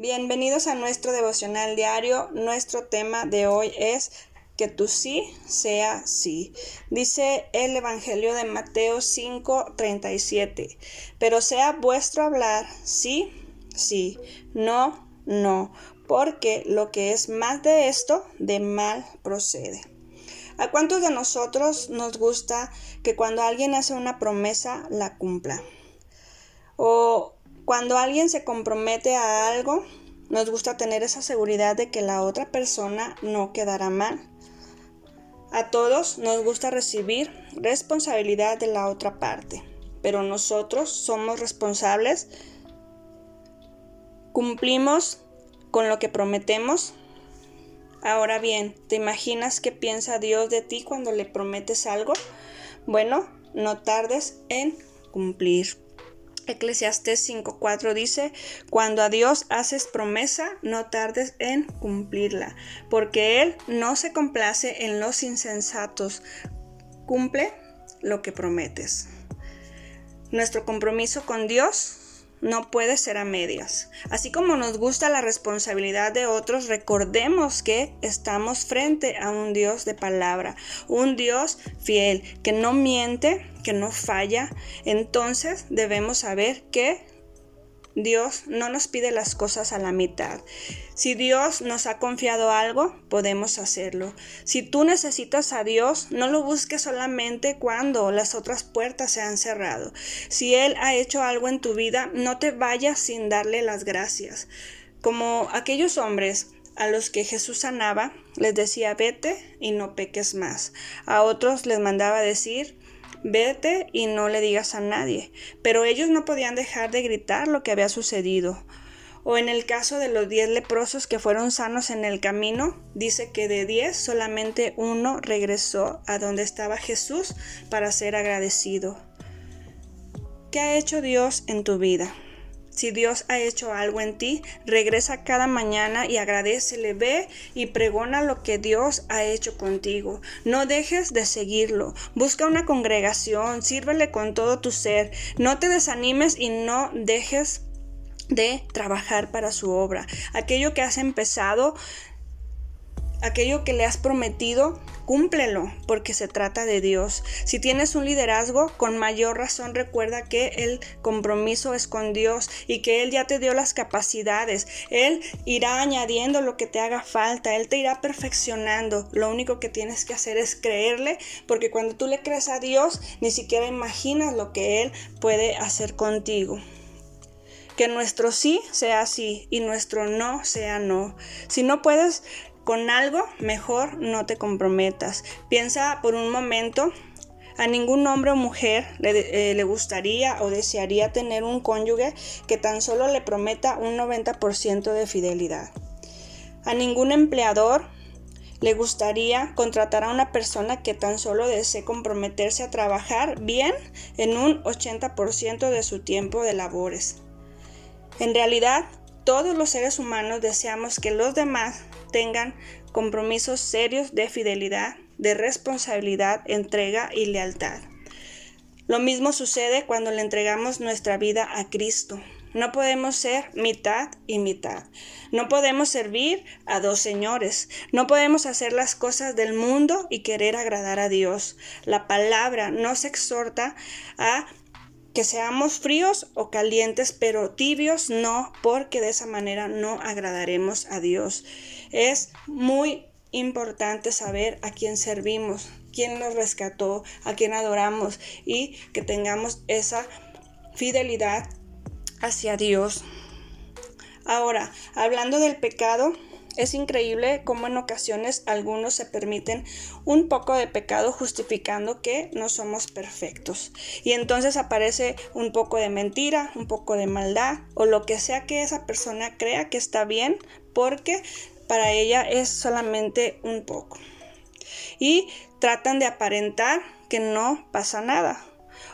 Bienvenidos a nuestro devocional diario. Nuestro tema de hoy es que tu sí sea sí. Dice el Evangelio de Mateo 5:37. Pero sea vuestro hablar sí, sí, no, no, porque lo que es más de esto, de mal procede. ¿A cuántos de nosotros nos gusta que cuando alguien hace una promesa la cumpla? O cuando alguien se compromete a algo, nos gusta tener esa seguridad de que la otra persona no quedará mal. A todos nos gusta recibir responsabilidad de la otra parte, pero nosotros somos responsables, cumplimos con lo que prometemos. Ahora bien, ¿te imaginas qué piensa Dios de ti cuando le prometes algo? Bueno, no tardes en cumplir. Eclesiastés 5:4 dice, cuando a Dios haces promesa, no tardes en cumplirla, porque Él no se complace en los insensatos. Cumple lo que prometes. Nuestro compromiso con Dios no puede ser a medias. Así como nos gusta la responsabilidad de otros, recordemos que estamos frente a un Dios de palabra, un Dios fiel, que no miente, que no falla. Entonces debemos saber que Dios no nos pide las cosas a la mitad. Si Dios nos ha confiado algo, podemos hacerlo. Si tú necesitas a Dios, no lo busques solamente cuando las otras puertas se han cerrado. Si Él ha hecho algo en tu vida, no te vayas sin darle las gracias. Como aquellos hombres a los que Jesús sanaba, les decía vete y no peques más. A otros les mandaba decir vete y no le digas a nadie. Pero ellos no podían dejar de gritar lo que había sucedido. O en el caso de los diez leprosos que fueron sanos en el camino, dice que de diez solamente uno regresó a donde estaba Jesús para ser agradecido. ¿Qué ha hecho Dios en tu vida? Si Dios ha hecho algo en ti, regresa cada mañana y agradecele, ve y pregona lo que Dios ha hecho contigo. No dejes de seguirlo. Busca una congregación, sírvele con todo tu ser. No te desanimes y no dejes de trabajar para su obra. Aquello que has empezado, aquello que le has prometido, cúmplelo, porque se trata de Dios. Si tienes un liderazgo, con mayor razón recuerda que el compromiso es con Dios y que Él ya te dio las capacidades. Él irá añadiendo lo que te haga falta, Él te irá perfeccionando. Lo único que tienes que hacer es creerle, porque cuando tú le crees a Dios, ni siquiera imaginas lo que Él puede hacer contigo que nuestro sí sea sí y nuestro no sea no. Si no puedes con algo, mejor no te comprometas. Piensa por un momento a ningún hombre o mujer le, eh, gustaría o desearía tener un cónyuge que tan solo le prometa un 90% de fidelidad. A ningún empleador le gustaría contratar a una persona que tan solo desee comprometerse a trabajar bien en un 80% de su tiempo de labores. En realidad, todos los seres humanos deseamos que los demás tengan compromisos serios de fidelidad, de responsabilidad, entrega y lealtad. Lo mismo sucede cuando le entregamos nuestra vida a Cristo. No podemos ser mitad y mitad. No podemos servir a dos señores. No podemos hacer las cosas del mundo y querer agradar a Dios. La palabra nos exhorta a que seamos fríos o calientes, pero tibios no, porque de esa manera no agradaremos a Dios. Es muy importante saber a quién servimos, quién nos rescató, a quién adoramos y que tengamos esa fidelidad hacia Dios. Ahora, hablando del pecado, es increíble cómo en ocasiones algunos se permiten un poco de pecado justificando que no somos perfectos. Y entonces aparece un poco de mentira, un poco de maldad o lo que sea que esa persona crea que está bien porque para ella es solamente un poco. Y tratan de aparentar que no pasa nada.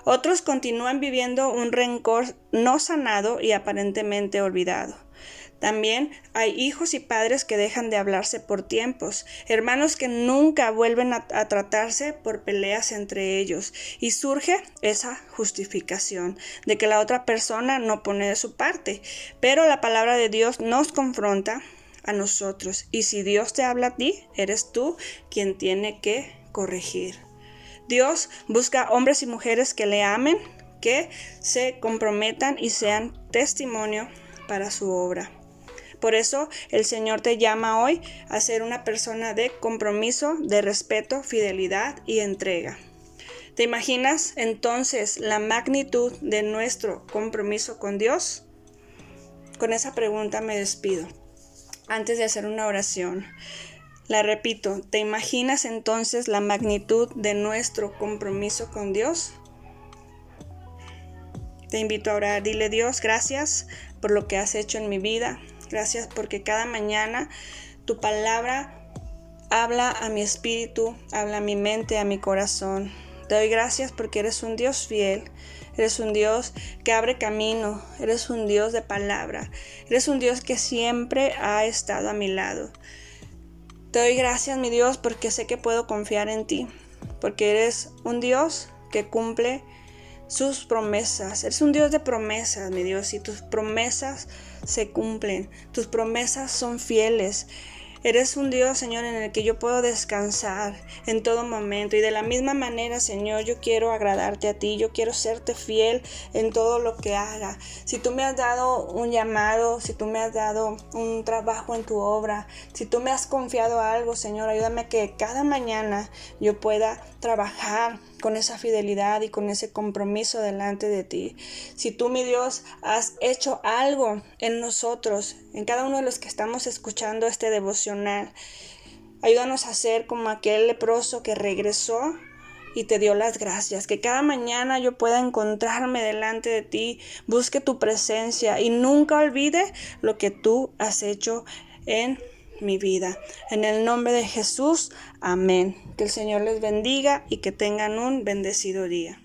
Otros continúan viviendo un rencor no sanado y aparentemente olvidado. También hay hijos y padres que dejan de hablarse por tiempos, hermanos que nunca vuelven a, tratarse por peleas entre ellos, y surge esa justificación de que la otra persona no pone de su parte. Pero la palabra de Dios nos confronta a nosotros, y si Dios te habla a ti, eres tú quien tiene que corregir. Dios busca hombres y mujeres que le amen, que se comprometan y sean testimonio para su obra. Por eso el Señor te llama hoy a ser una persona de compromiso, de respeto, fidelidad y entrega. ¿Te imaginas entonces la magnitud de nuestro compromiso con Dios? Con esa pregunta me despido. Antes de hacer una oración, la repito, ¿te imaginas entonces la magnitud de nuestro compromiso con Dios? Te invito a orar, dile Dios, gracias por lo que has hecho en mi vida, Gracias porque cada mañana tu palabra habla a mi espíritu, habla a mi mente, a mi corazón. Te doy gracias porque eres un Dios fiel, eres un Dios que abre camino, eres un Dios de palabra, eres un Dios que siempre ha estado a mi lado. Te doy gracias, mi Dios, porque sé que puedo confiar en ti, porque eres un Dios que cumple sus promesas. Eres un Dios de promesas, mi Dios, y tus promesas se cumplen. Tus promesas son fieles. Eres un Dios, Señor, en el que yo puedo descansar en todo momento. Y de la misma manera, Señor, yo quiero agradarte a ti. Yo quiero serte fiel en todo lo que haga. Si tú me has dado un llamado, si tú me has dado un trabajo en tu obra, si tú me has confiado algo, Señor, ayúdame que cada mañana yo pueda trabajar con esa fidelidad y con ese compromiso delante de ti. Si tú, mi Dios, has hecho algo en nosotros, en cada uno de los que estamos escuchando este devocional, ayúdanos a ser como aquel leproso que regresó y te dio las gracias. Que cada mañana yo pueda encontrarme delante de ti, busque tu presencia y nunca olvide lo que tú has hecho en mi vida. En el nombre de Jesús, amén. Que el Señor les bendiga y que tengan un bendecido día.